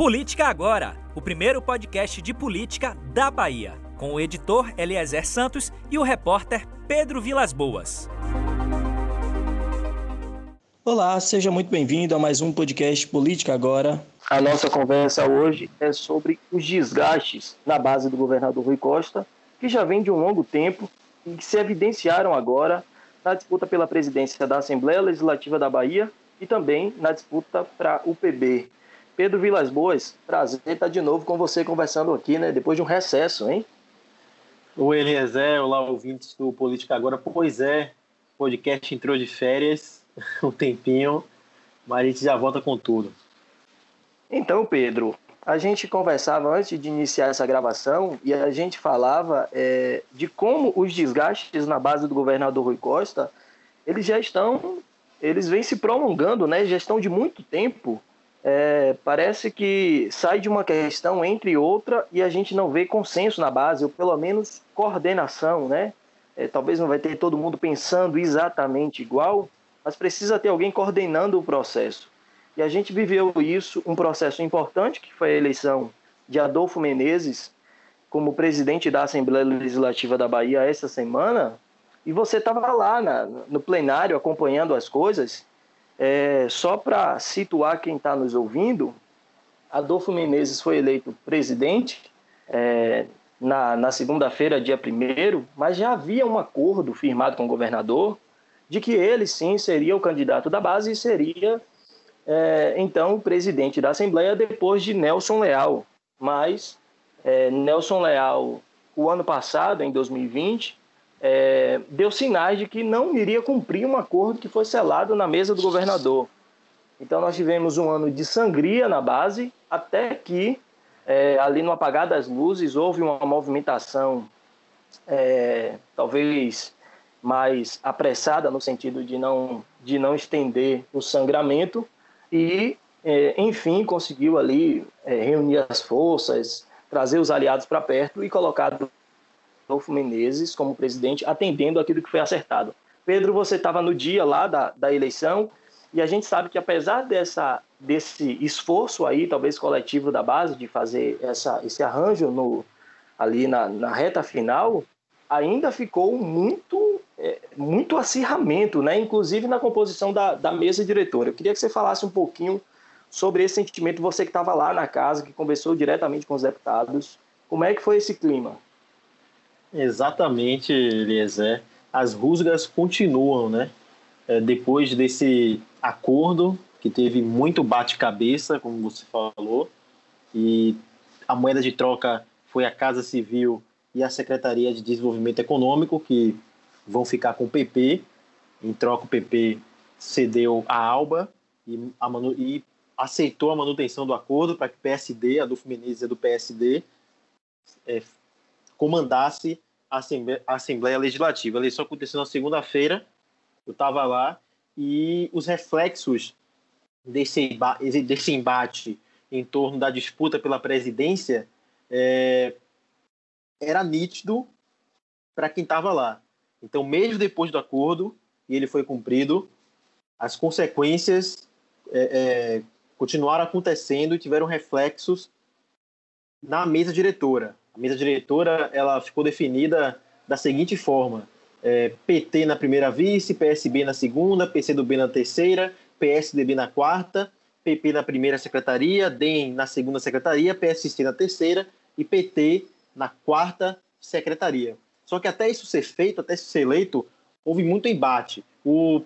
Política Agora, o primeiro podcast de política da Bahia, com o editor Eliezer Santos e o repórter Pedro Vilas Boas. Olá, seja muito bem-vindo a mais um podcast Política Agora. A nossa conversa hoje é sobre os desgastes na base do governador Rui Costa, que já vem de um longo tempo e que se evidenciaram agora na disputa pela presidência da Assembleia Legislativa da Bahia e também na disputa para o PB. Pedro Vilas Boas, prazer estar de novo com você conversando aqui, né? Depois de um recesso, hein? Oi, Eliezer, olá, ouvintes do Política Agora. Pois é, o podcast entrou de férias um tempinho, mas a gente já volta com tudo. Então, Pedro, a gente conversava antes de iniciar essa gravação e a gente falava é, de como os desgastes na base do governador Rui Costa, eles já estão, eles vêm se prolongando, né? Já estão de muito tempo é, parece que sai de uma questão entre outra e a gente não vê consenso na base, ou pelo menos coordenação, né? É, talvez não vai ter todo mundo pensando exatamente igual, mas precisa ter alguém coordenando o processo. E a gente viveu isso, um processo importante, que foi a eleição de Adolfo Menezes como presidente da Assembleia Legislativa da Bahia essa semana, e você estava lá na, no plenário acompanhando as coisas, é, só para situar quem está nos ouvindo, Adolfo Menezes foi eleito presidente é, na, na segunda-feira, dia 1 mas já havia um acordo firmado com o governador de que ele sim seria o candidato da base e seria é, então o presidente da Assembleia depois de Nelson Leal. Mas é, Nelson Leal, o ano passado, em 2020, é, deu sinais de que não iria cumprir um acordo que foi selado na mesa do governador. Então nós tivemos um ano de sangria na base, até que é, ali no apagar das luzes houve uma movimentação é, talvez mais apressada no sentido de não de não estender o sangramento e é, enfim conseguiu ali é, reunir as forças, trazer os aliados para perto e colocar Adolfo Menezes como presidente, atendendo aquilo que foi acertado. Pedro, você estava no dia lá da, da eleição e a gente sabe que apesar dessa, desse esforço aí, talvez coletivo da base, de fazer essa, esse arranjo no, ali na, na reta final, ainda ficou muito, é, muito acirramento, né? inclusive na composição da, da mesa diretora. Eu queria que você falasse um pouquinho sobre esse sentimento, você que estava lá na casa, que conversou diretamente com os deputados. Como é que foi esse clima? Exatamente, Eliezer. As rusgas continuam, né? É, depois desse acordo, que teve muito bate-cabeça, como você falou, e a moeda de troca foi a Casa Civil e a Secretaria de Desenvolvimento Econômico, que vão ficar com o PP. Em troca, o PP cedeu a Alba e, a Manu, e aceitou a manutenção do acordo para que o PSD, Adolfo Menezes é do PSD, é, comandasse a Assembleia, a Assembleia Legislativa. Isso aconteceu na segunda-feira, eu estava lá, e os reflexos desse, desse embate em torno da disputa pela presidência é, era nítido para quem estava lá. Então, mesmo depois do acordo, e ele foi cumprido, as consequências é, é, continuaram acontecendo e tiveram reflexos na mesa diretora. A mesa diretora ela ficou definida da seguinte forma: é, PT na primeira vice, PSB na segunda, PCdoB na terceira, PSDB na quarta, PP na primeira secretaria, DEM na segunda secretaria, PSC na terceira e PT na quarta secretaria. Só que até isso ser feito, até isso ser eleito, houve muito embate. O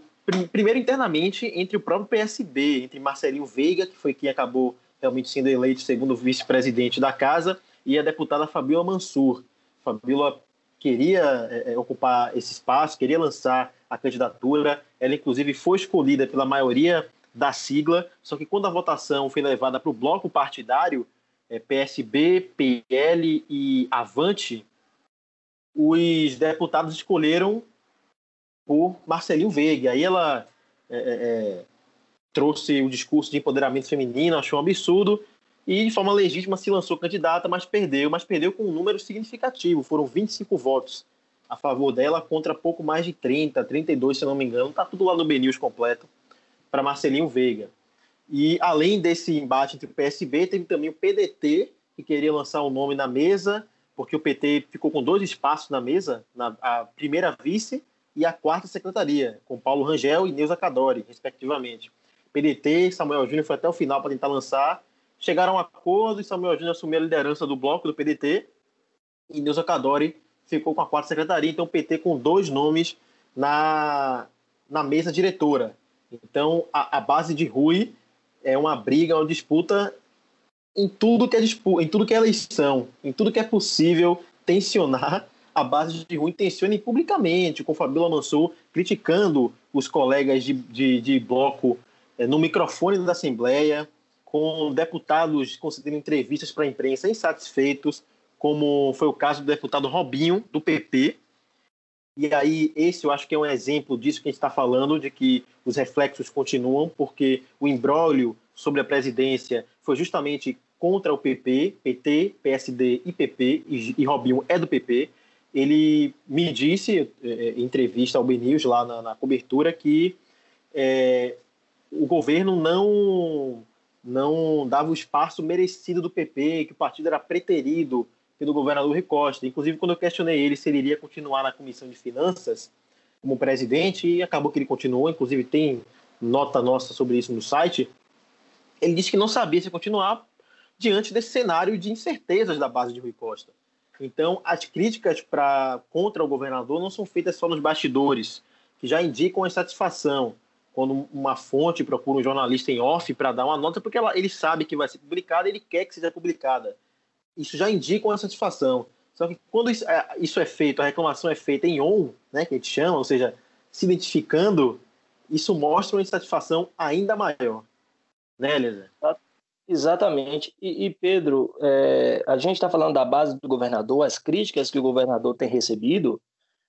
primeiro internamente entre o próprio PSB, entre Marcelinho Veiga, que foi quem acabou realmente sendo eleito segundo vice-presidente da casa, e a deputada Fabiola Mansur. Fabiola queria é, é, ocupar esse espaço, queria lançar a candidatura. Ela, inclusive, foi escolhida pela maioria da sigla, só que quando a votação foi levada para o bloco partidário, é, PSB, PL e Avante, os deputados escolheram por Marcelinho Veiga. Aí ela é, é, é trouxe o discurso de empoderamento feminino, achou um absurdo, e de forma legítima se lançou candidata, mas perdeu, mas perdeu com um número significativo, foram 25 votos a favor dela contra pouco mais de 30, 32, se não me engano, tá tudo lá no BNews completo para Marcelinho Veiga. E além desse embate entre o PSB, teve também o PDT, que queria lançar o um nome na mesa, porque o PT ficou com dois espaços na mesa, na, a primeira vice e a quarta secretaria, com Paulo Rangel e Neuza Cadori, respectivamente. PDT, Samuel Júnior foi até o final para tentar lançar. Chegaram a um acordo e Samuel Júnior assumiu a liderança do bloco do PDT e Neuza Cadori ficou com a quarta secretaria. Então, o PT com dois nomes na, na mesa diretora. Então, a, a base de Rui é uma briga, uma disputa em tudo que é em tudo que é eleição, em tudo que é possível tensionar a base de Rui tensione publicamente, com Fabíola Mansur criticando os colegas de, de, de bloco é, no microfone da Assembleia, com deputados concedendo entrevistas para a imprensa insatisfeitos, como foi o caso do deputado Robinho, do PP. E aí, esse eu acho que é um exemplo disso que a gente está falando, de que os reflexos continuam, porque o embrólio sobre a presidência foi justamente contra o PP, PT, PSD e PP, e, e Robinho é do PP. Ele me disse, é, em entrevista ao BNews, lá na, na cobertura, que é, o governo não não dava o espaço merecido do PP, que o partido era preterido pelo governador Rui Costa. Inclusive, quando eu questionei ele se ele iria continuar na Comissão de Finanças como presidente, e acabou que ele continuou, inclusive tem nota nossa sobre isso no site, ele disse que não sabia se continuar diante desse cenário de incertezas da base de Rui Costa. Então, as críticas pra, contra o governador não são feitas só nos bastidores, que já indicam a insatisfação quando uma fonte procura um jornalista em off para dar uma nota, porque ela, ele sabe que vai ser publicada, ele quer que seja publicada. Isso já indica uma satisfação. Só que quando isso é, isso é feito, a reclamação é feita em on, né, que a gente chama, ou seja, se identificando, isso mostra uma insatisfação ainda maior. Né, Elisa? Exatamente. E, e Pedro, é, a gente está falando da base do governador, as críticas que o governador tem recebido,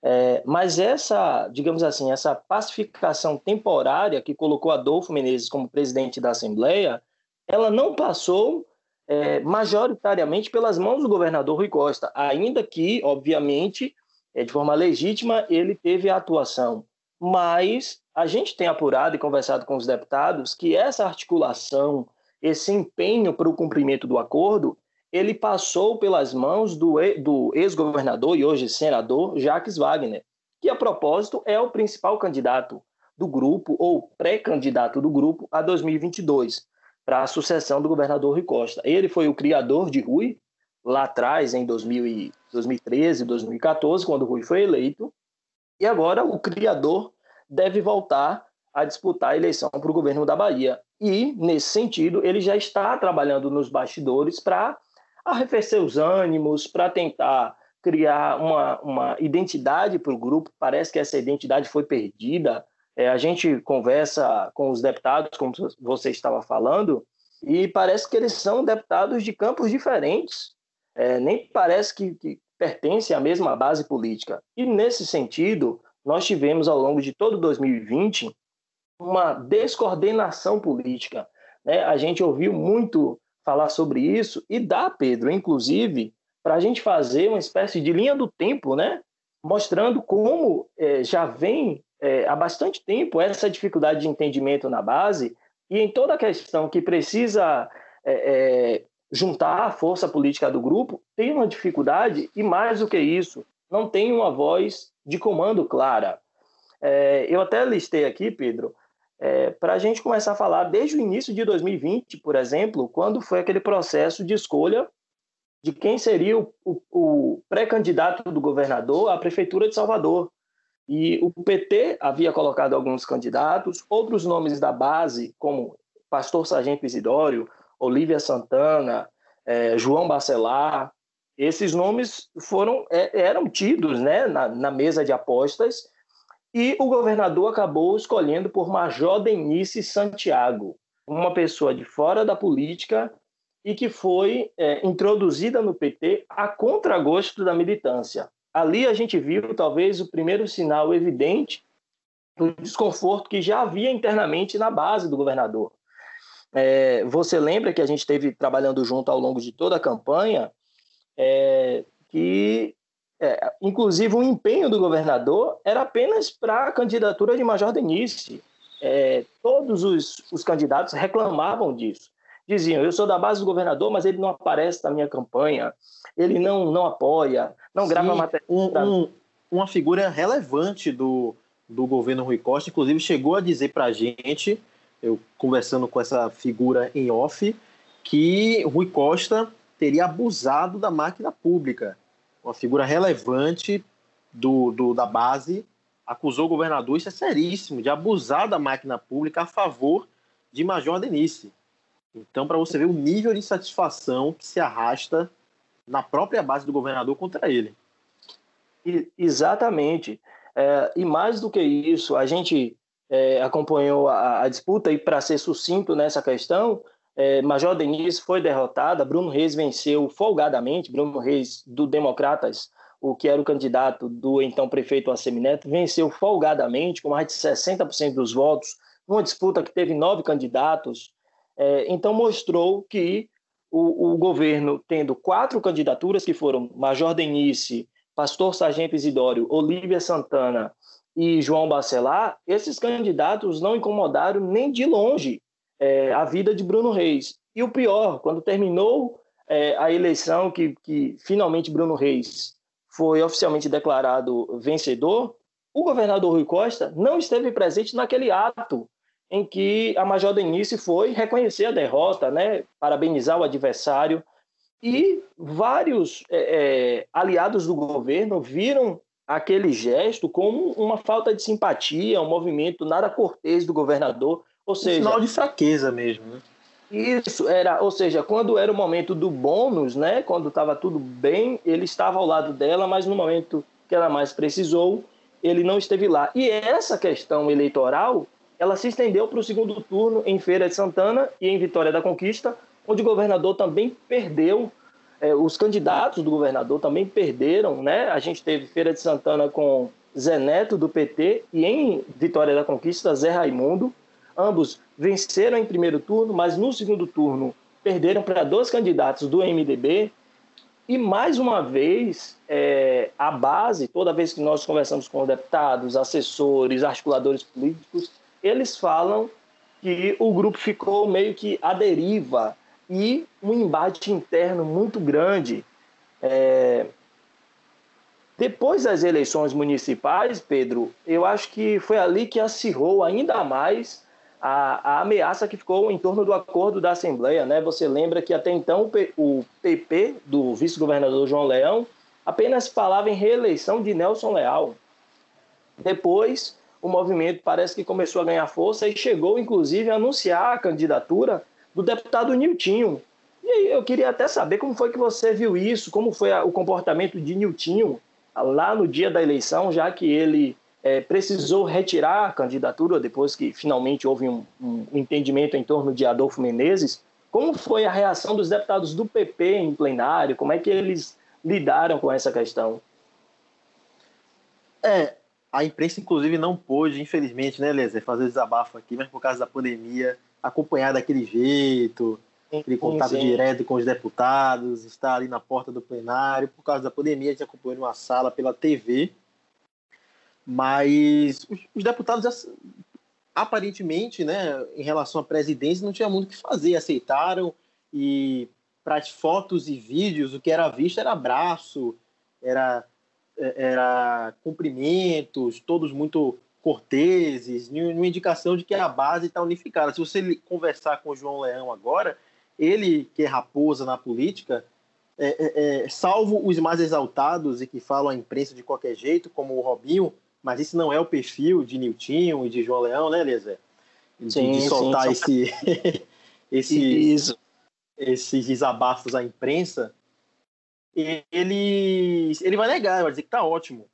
é, mas essa, digamos assim, essa pacificação temporária que colocou Adolfo Menezes como presidente da Assembleia, ela não passou é, majoritariamente pelas mãos do governador Rui Costa, ainda que, obviamente, é, de forma legítima, ele teve a atuação. Mas a gente tem apurado e conversado com os deputados que essa articulação, esse empenho para o cumprimento do acordo, ele passou pelas mãos do, do ex-governador e hoje senador Jacques Wagner, que a propósito é o principal candidato do grupo ou pré-candidato do grupo a 2022 para a sucessão do governador Rui Costa. Ele foi o criador de Rui lá atrás em 2000 2013, 2014, quando Rui foi eleito, e agora o criador deve voltar a disputar a eleição para o governo da Bahia. E, nesse sentido, ele já está trabalhando nos bastidores para arrefecer os ânimos, para tentar criar uma, uma identidade para o grupo. Parece que essa identidade foi perdida. É, a gente conversa com os deputados, como você estava falando, e parece que eles são deputados de campos diferentes. É, nem parece que, que pertencem à mesma base política. E, nesse sentido, nós tivemos, ao longo de todo 2020, uma descoordenação política. Né? A gente ouviu muito falar sobre isso e dá, Pedro, inclusive, para a gente fazer uma espécie de linha do tempo, né? mostrando como é, já vem é, há bastante tempo essa dificuldade de entendimento na base e em toda a questão que precisa é, é, juntar a força política do grupo, tem uma dificuldade e, mais do que isso, não tem uma voz de comando clara. É, eu até listei aqui, Pedro, é, para a gente começar a falar desde o início de 2020, por exemplo, quando foi aquele processo de escolha de quem seria o, o, o pré-candidato do governador à prefeitura de Salvador. E o PT havia colocado alguns candidatos, outros nomes da base, como Pastor Sargento Isidório, Olívia Santana, é, João Bacelar, esses nomes foram é, eram tidos né, na, na mesa de apostas e o governador acabou escolhendo por Major Denise Santiago, uma pessoa de fora da política e que foi é, introduzida no PT a contragosto da militância. Ali a gente viu talvez o primeiro sinal evidente do desconforto que já havia internamente na base do governador. É, você lembra que a gente esteve trabalhando junto ao longo de toda a campanha é, que é, inclusive, o empenho do governador era apenas para a candidatura de Major Denise. é, todos os, os candidatos reclamavam disso. Diziam, eu sou da base do governador, mas ele não aparece na minha campanha, ele não, não apoia, não Sim, grava matéria. Um, um, uma figura relevante do, do governo Rui Costa, inclusive chegou a dizer para a gente, eu conversando com essa figura em off, que Rui Costa teria abusado da máquina pública. Uma figura relevante do, do, da base acusou o governador, isso é seríssimo, de abusar da máquina pública a favor de Major Denise. Então, para você ver o nível de satisfação que se arrasta na própria base do governador contra ele. Exatamente. É, e mais do que isso, a gente é, acompanhou a, a, disputa e, para ser sucinto nessa questão, é, Major Denise foi derrotada, Bruno Reis venceu folgadamente, Bruno Reis do Democratas o que era o candidato do então prefeito Assemineto, venceu folgadamente, com mais de 60% dos votos, numa disputa que teve nove candidatos. É, então, mostrou que o, o, governo, tendo quatro candidaturas, que foram Major Denise, Pastor Sargento Isidório, Olívia Santana e João Bacelar, esses candidatos não incomodaram nem de longe é, a vida de Bruno Reis. E o pior, quando terminou é, a eleição, que, que finalmente Bruno Reis foi oficialmente declarado vencedor, o governador Rui Costa não esteve presente naquele ato em que a Major Denise foi reconhecer a derrota, né, parabenizar o adversário. E vários é, é, aliados do governo viram aquele gesto como uma falta de simpatia, um movimento nada cortês do governador. Ou seja, um sinal de fraqueza mesmo. Né? Isso era, ou seja, quando era o momento do bônus, né, quando estava tudo bem, ele estava ao lado dela, mas no momento que ela mais precisou, ele não esteve lá. E essa questão eleitoral, ela se estendeu para o segundo turno em Feira de Santana e em Vitória da Conquista, onde o governador também perdeu, é, os candidatos do governador também perderam, né? A gente teve Feira de Santana com Zé Neto do PT e em Vitória da Conquista Zé Raimundo. Ambos venceram em primeiro turno, mas no segundo turno perderam para dois candidatos do MDB. E mais uma vez, é, a base, toda vez que nós conversamos com deputados, assessores, articuladores políticos, eles falam que o grupo ficou meio que à deriva e um embate interno muito grande. É... Depois das eleições municipais, Pedro, eu acho que foi ali que acirrou ainda mais a, a, ameaça que ficou em torno do acordo da Assembleia. Né? Você lembra que até então o PP do vice-governador João Leão apenas falava em reeleição de Nelson Leal. Depois, o movimento parece que começou a ganhar força e chegou, inclusive, a anunciar a candidatura do deputado Niltinho. E aí eu queria até saber como foi que você viu isso, como foi o comportamento de Niltinho lá no dia da eleição, já que ele é, precisou retirar a candidatura depois que finalmente houve um, um, entendimento em torno de Adolfo Menezes. Como foi a reação dos deputados do PP em plenário? Como é que eles lidaram com essa questão? É, a imprensa, inclusive, não pôde, infelizmente, né, Lézer, fazer desabafo aqui, mas por causa da pandemia, acompanhar daquele jeito, aquele contato sim. direto com os deputados, estar ali na porta do plenário. Por causa da pandemia, a gente acompanhou numa sala pela TV mas os, os deputados, aparentemente, né, em relação à presidência, não tinha muito o que fazer, aceitaram e para as fotos e vídeos o que era visto era abraço, era, era cumprimentos, todos muito corteses, uma indicação de que a base está unificada. Se você conversar com o João Leão agora, ele que é raposa na política, é, é, é, salvo os mais exaltados e que falam a imprensa de qualquer jeito, como o Robinho, mas esse não é o perfil de Niltinho e de João Leão, né, Eliezer? De, sim, de soltar sim, esse, esse, Isso. esses desabafos à imprensa, ele, ele vai negar, vai dizer que está ótimo.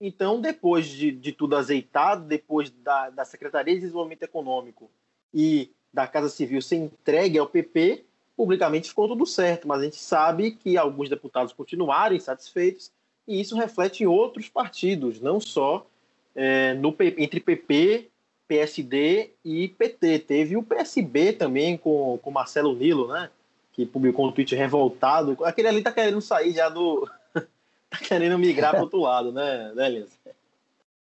Então, depois de, de tudo azeitado, depois da, da Secretaria de Desenvolvimento Econômico e da Casa Civil ser entregue ao PP, publicamente ficou tudo certo, mas a gente sabe que alguns deputados continuaram insatisfeitos e isso reflete em outros partidos, não só é, no, entre PP, PSD e PT. Teve o PSB também com, com Marcelo Nilo, né? Que publicou um tweet revoltado. Aquele ali tá querendo sair já do. tá querendo migrar para outro lado, né, né?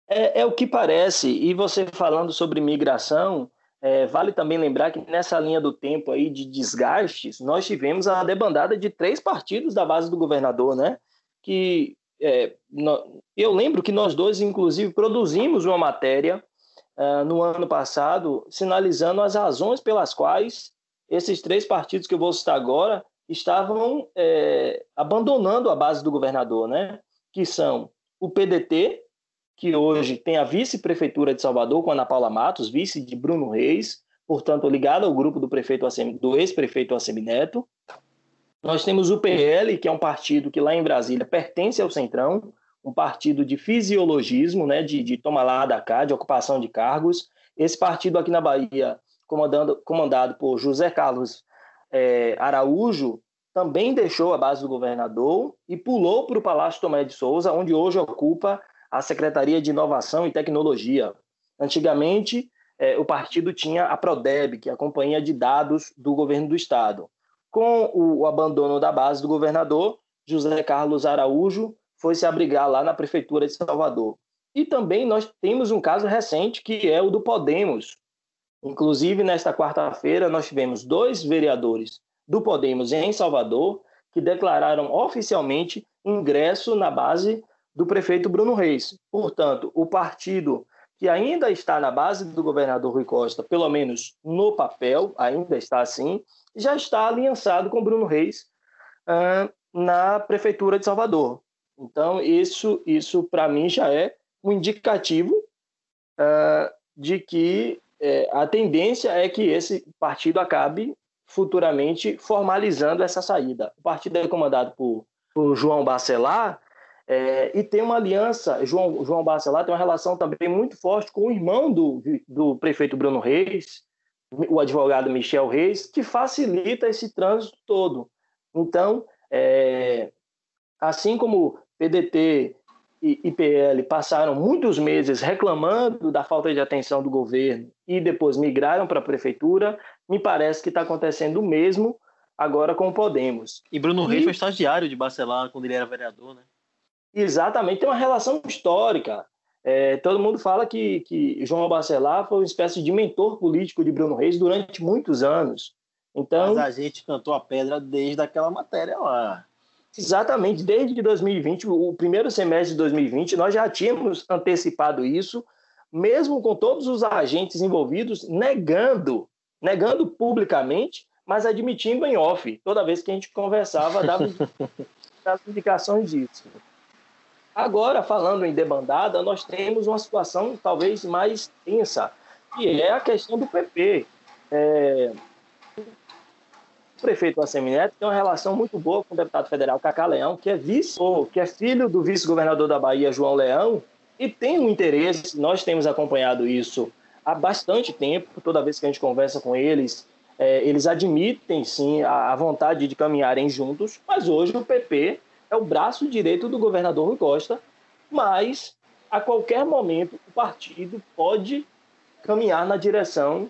É, é o que parece. E você falando sobre migração, é, vale também lembrar que nessa linha do tempo aí de desgastes, nós tivemos a debandada de três partidos da base do governador, né? Que é, eu lembro que nós dois, inclusive, produzimos uma matéria uh, no ano passado, sinalizando as razões pelas quais esses três partidos que eu vou citar agora estavam é, abandonando a base do governador, né? Que são o PDT, que hoje tem a vice-prefeitura de Salvador com Ana Paula Matos, vice de Bruno Reis, portanto ligada ao grupo do prefeito do ex-prefeito Assemineto. Nós temos o PL, que é um partido que lá em Brasília pertence ao Centrão, um partido de fisiologismo, né, de, de tomar lá da cá, de ocupação de cargos. Esse partido aqui na Bahia, comandando, comandado por José Carlos é, Araújo, também deixou a base do governador e pulou para o Palácio Tomé de Souza, onde hoje ocupa a Secretaria de Inovação e Tecnologia. Antigamente, é, o partido tinha a Prodeb, que é a Companhia de Dados do Governo do Estado. Com o, abandono da base do governador, José Carlos Araújo foi se abrigar lá na Prefeitura de Salvador. E também nós temos um caso recente, que é o do Podemos. Inclusive, nesta quarta-feira, nós tivemos dois vereadores do Podemos em Salvador que declararam oficialmente ingresso na base do prefeito Bruno Reis. Portanto, o partido que ainda está na base do governador Rui Costa, pelo menos no papel, ainda está assim, já está aliançado com Bruno Reis uh, na prefeitura de Salvador. Então, isso, isso para mim já é um indicativo uh, de que uh, a tendência é que esse partido acabe futuramente formalizando essa saída. O partido é comandado por, por João Bacelar, é, e tem uma aliança, João, João Bacelar tem uma relação também muito forte com o irmão do, do prefeito Bruno Reis, o advogado Michel Reis, que facilita esse trânsito todo. Então, é, assim como PDT e IPL passaram muitos meses reclamando da falta de atenção do governo e depois migraram para a prefeitura, me parece que está acontecendo o mesmo agora com o Podemos. E Bruno Reis foi estagiário de Bacelar quando ele era vereador, né? Exatamente, tem uma relação histórica. É, todo mundo fala que, que João Bacelar foi uma espécie de mentor político de Bruno Reis durante muitos anos. Então, Mas a gente cantou a pedra desde aquela matéria lá. Exatamente, desde 2020, o primeiro semestre de 2020, nós já tínhamos antecipado isso, mesmo com todos os agentes envolvidos negando, negando publicamente, mas admitindo em off. Toda vez que a gente conversava, dava as indicações disso. Agora, falando em debandada, nós temos uma situação talvez mais tensa, que é a questão do PP. É... O prefeito Assemineto tem uma relação muito boa com o deputado federal Cacá Leão, que é vice, ou que é filho do vice-governador da Bahia, João Leão, e tem um interesse, nós temos acompanhado isso há bastante tempo, toda vez que a gente conversa com eles, é, eles admitem sim a, a vontade de caminharem juntos, mas hoje o PP é o braço direito do governador Rui Costa, mas a qualquer momento o partido pode caminhar na direção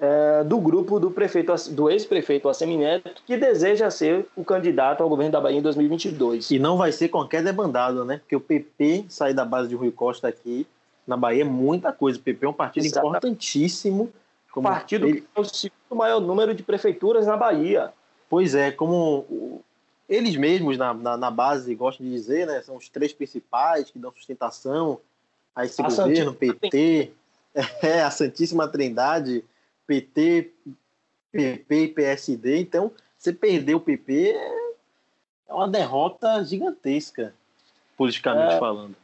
é, do grupo do prefeito do ex-prefeito Assemineto que deseja ser o candidato ao governo da Bahia em 2022. E não vai ser qualquer debandado, né? Porque o PP sair da base de Rui Costa aqui na Bahia é muita coisa. O PP é um partido Exatamente. importantíssimo. Como partido ele... que tem o segundo maior número de prefeituras na Bahia. Pois é, como eles mesmos na, na, na, base gostam de dizer, né? São os três principais que dão sustentação a esse a governo, PT, é, a Santíssima Trindade, PT, PP e PSD. Então, você perder o PP é uma derrota gigantesca, politicamente é, falando.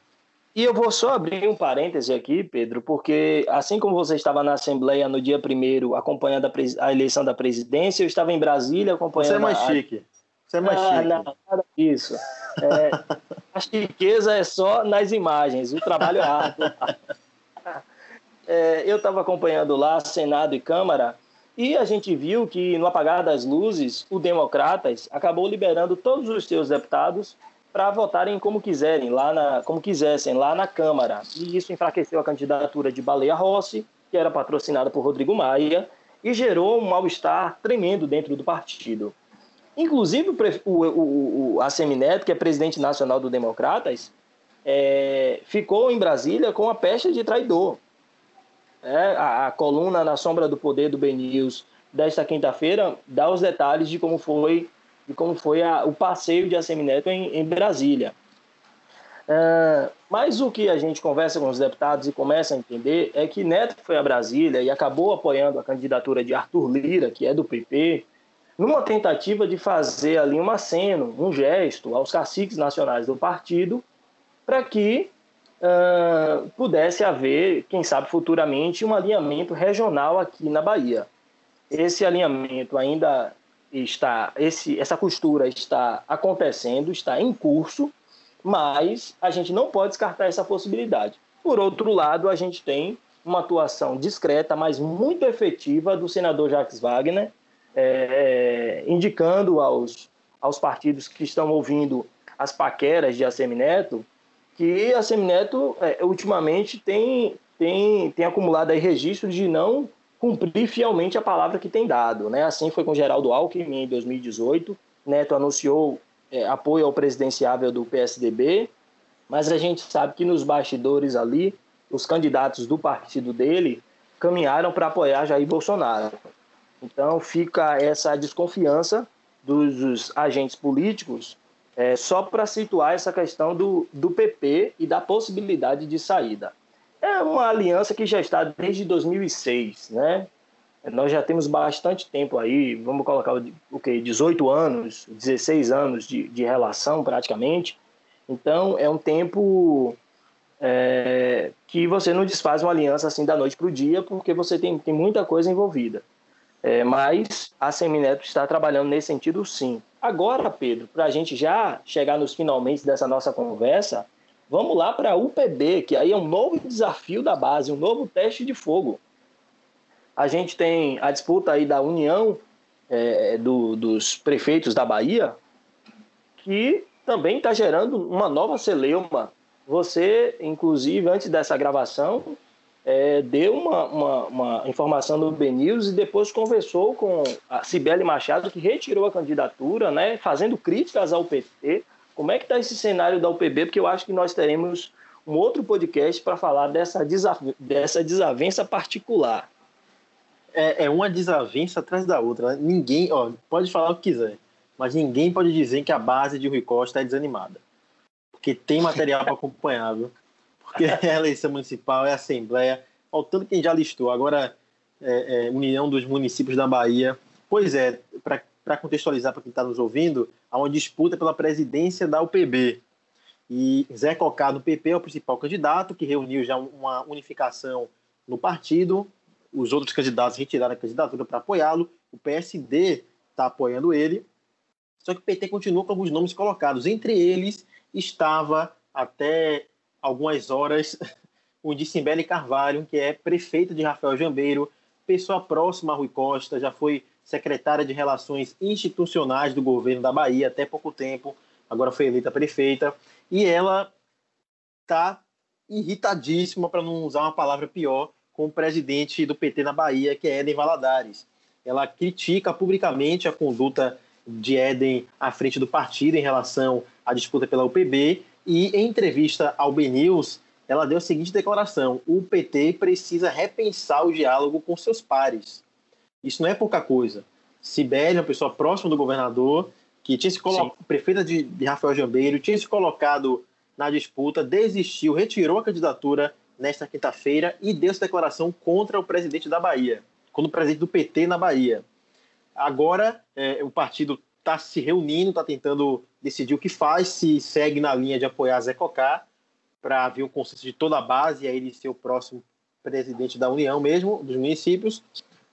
E eu vou só abrir um parêntese aqui, Pedro, porque assim como você estava na Assembleia no dia primeiro acompanhando a, a eleição da presidência, eu estava em Brasília acompanhando. Você é mais a... chique. Você é mais ah, chique. Não, nada disso. É, a chiqueza é só nas imagens, o trabalho é árduo. É, eu estava acompanhando lá Senado e Câmara e a gente viu que no apagar das luzes, o Democratas acabou liberando todos os seus deputados para votarem como quiserem, lá na, como quisessem, lá na Câmara. E isso enfraqueceu a candidatura de Baleia Rossi, que era patrocinada por Rodrigo Maia, e gerou um mal-estar tremendo dentro do partido. Inclusive, o, o, o, a Semineto, que é presidente nacional do Democratas, é, ficou em Brasília com a peste de traidor. É, a, a, coluna Na Sombra do Poder do Ben News desta quinta-feira dá os detalhes de como foi, de como foi a, o passeio de Assemineto em, em Brasília. É, mas o que a gente conversa com os deputados e começa a entender é que Neto foi a Brasília e acabou apoiando a candidatura de Arthur Lira, que é do PP, numa tentativa de fazer ali um aceno, um gesto aos caciques nacionais do partido, para que uh, pudesse haver, quem sabe futuramente, um alinhamento regional aqui na Bahia. Esse alinhamento ainda está, esse, essa costura está acontecendo, está em curso, mas a gente não pode descartar essa possibilidade. Por outro lado, a gente tem uma atuação discreta, mas muito efetiva do senador Jacques Wagner, é, é, indicando aos, aos partidos que estão ouvindo as paqueras de Assemineto que a Semineto é, ultimamente tem, tem, tem acumulado aí registros de não cumprir fielmente a palavra que tem dado. Né? Assim foi com Geraldo Alckmin em 2018. Neto anunciou é, apoio ao presidenciável do PSDB, mas a gente sabe que nos bastidores ali, os candidatos do partido dele caminharam para apoiar Jair Bolsonaro. Então fica essa desconfiança dos, dos agentes políticos é, só para situar essa questão do, do PP e da possibilidade de saída. É uma aliança que já está desde 2006, né? Nós já temos bastante tempo aí, vamos colocar o, que, 18 anos, 16 anos de, de relação praticamente. Então é um tempo é, que você não desfaz uma aliança assim da noite para o dia, porque você tem, tem muita coisa envolvida. É, mas a Semineto está trabalhando nesse sentido sim. Agora, Pedro, para a gente já chegar nos finalmente dessa nossa conversa, vamos lá para a UPB, que aí é um novo desafio da base, um novo teste de fogo. A gente tem a disputa aí da união é, do, dos prefeitos da Bahia, que também está gerando uma nova celeuma. Você, inclusive, antes dessa gravação, é, deu uma, uma, uma, informação no BNews e depois conversou com a Cibele Machado, que retirou a candidatura, né, fazendo críticas ao PT. Como é que está esse cenário da UPB? Porque eu acho que nós teremos um outro podcast para falar dessa, dessa desavença particular. É, é, uma desavença atrás da outra. Né? Ninguém, ó, pode falar o que quiser, mas ninguém pode dizer que a base de Rui Costa é desanimada. Porque tem material para acompanhar, viu? Porque a eleição municipal, é a Assembleia, faltando quem já listou. Agora, é, é, União dos Municípios da Bahia. Pois é, para contextualizar para quem está nos ouvindo, há uma disputa pela presidência da UPB. E Zé Cocá, do PP, é o principal candidato, que reuniu já uma unificação no partido. Os outros candidatos retiraram a candidatura para apoiá-lo. O PSD está apoiando ele. Só que o PT continua com alguns nomes colocados. Entre eles estava até algumas horas o de Simbele Carvalho, que é prefeita de Rafael Jambeiro, pessoa próxima a Rui Costa, já foi secretária de Relações Institucionais do governo da Bahia até pouco tempo, agora foi eleita prefeita, e ela está irritadíssima, para não usar uma palavra pior, com o presidente do PT na Bahia, que é Eden Valadares. Ela critica publicamente a conduta de Eden à frente do partido em relação à disputa pela UPB e em entrevista ao BNews, ela deu a seguinte declaração: o PT precisa repensar o diálogo com seus pares. Isso não é pouca coisa. Sibeli, uma pessoa próxima do governador, que tinha se colocado, prefeita de, de Rafael Jambeiro, tinha se colocado na disputa, desistiu, retirou a candidatura nesta quinta-feira e deu essa declaração contra o presidente da Bahia, contra o presidente do PT na Bahia. Agora, é, o partido está se reunindo, está tentando decidir o que faz, se segue na linha de apoiar Zé Cocá, para vir um consenso de toda a base e aí ele ser o próximo presidente da União mesmo, dos municípios,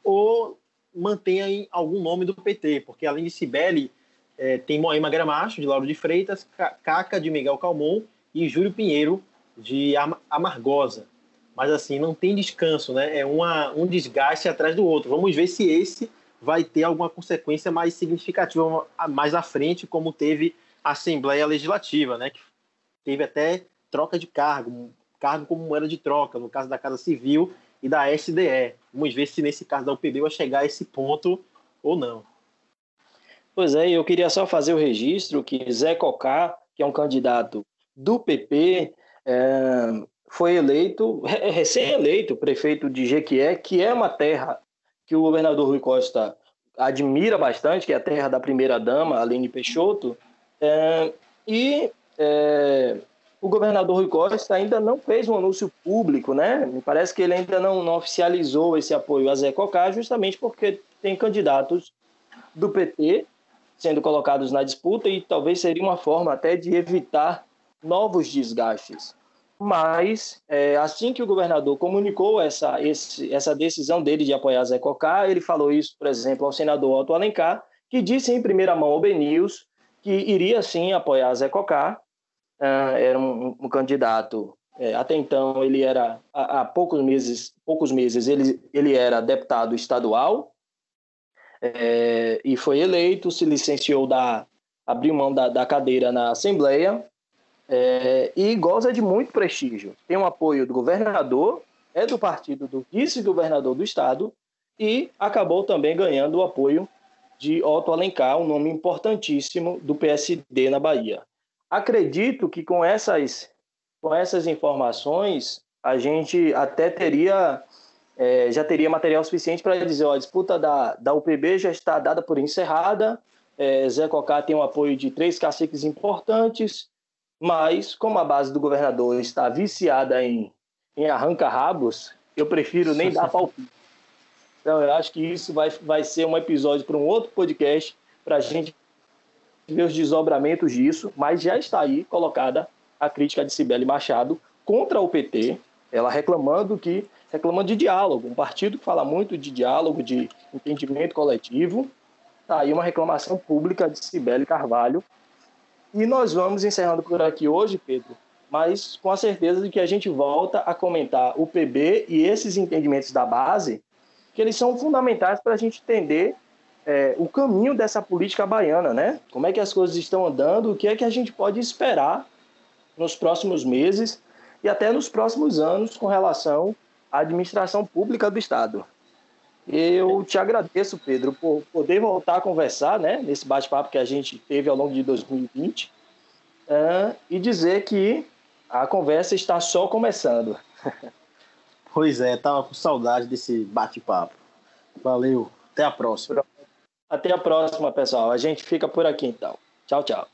ou mantenha algum nome do PT, porque além de Cibele, é, tem Moema Gramacho, de Lauro de Freitas, Caca, de Miguel Calmon, e Júlio Pinheiro, de Amargosa. Mas assim, não tem descanso, né? É uma, um desgaste atrás do outro. Vamos ver se esse vai ter alguma consequência mais significativa mais à frente, como teve a Assembleia Legislativa, né, que teve até troca de cargo, cargo como moeda de troca, no caso da Casa Civil e da SDE. Vamos ver se nesse caso da UPB vai chegar a esse ponto ou não. Pois é, eu queria só fazer o registro que Zé Cocá, que é um candidato do PP, é, foi eleito, recém-eleito, prefeito de Jequié, que é uma terra que o governador Rui Costa admira bastante, que é a terra da primeira-dama, Aline Peixoto, é, e é, o governador Rui Costa ainda não fez um anúncio público, né? Me parece que ele ainda não, não oficializou esse apoio a Zé Cocá, justamente porque tem candidatos do PT sendo colocados na disputa e talvez seria uma forma até de evitar novos desgastes. Mas, é, assim que o governador comunicou essa, esse, essa decisão dele de apoiar Zé Cocá, ele falou isso, por exemplo, ao senador Otto Alencar, que disse em primeira mão ao BNews que iria sim apoiar Zé Cocá, uh, era um, um candidato. É, até então ele era há, há, poucos meses, poucos meses ele, ele era deputado estadual é, e foi eleito, se licenciou da abriu mão da, da cadeira na Assembleia é, e goza de muito prestígio. Tem o apoio do governador, é do partido do vice-governador do estado e acabou também ganhando o apoio de Otto Alencar, um nome importantíssimo do PSD na Bahia. Acredito que com essas, com essas informações a gente até teria é, já teria material suficiente para dizer, ó, a disputa da, da UPB já está dada por encerrada, é, Zé Cocá tem o apoio de três caciques importantes, mas como a base do governador está viciada em, em arranca-rabos, eu prefiro nem dar palpite. Então eu acho que isso vai, vai ser um episódio para um outro podcast para a gente ver os desdobramentos disso, mas já está aí colocada a crítica de Cibele Machado contra o PT, ela reclamando que reclamando de diálogo, um partido que fala muito de diálogo, de entendimento coletivo. Está aí uma reclamação pública de Cibele Carvalho. E nós vamos encerrando por aqui hoje, Pedro, mas com a certeza de que a gente volta a comentar o PB e esses entendimentos da base, que eles são fundamentais para a gente entender é, o caminho dessa política baiana, né? Como é que as coisas estão andando, o que é que a gente pode esperar nos próximos meses e até nos próximos anos com relação à administração pública do Estado. Eu te agradeço, Pedro, por poder voltar a conversar, né, nesse bate-papo que a gente teve ao longo de 2020, uh, e dizer que a conversa está só começando. Pois é, tava com saudade desse bate-papo. Valeu, até a próxima. Até a próxima, pessoal. A gente fica por aqui então. Tchau, tchau.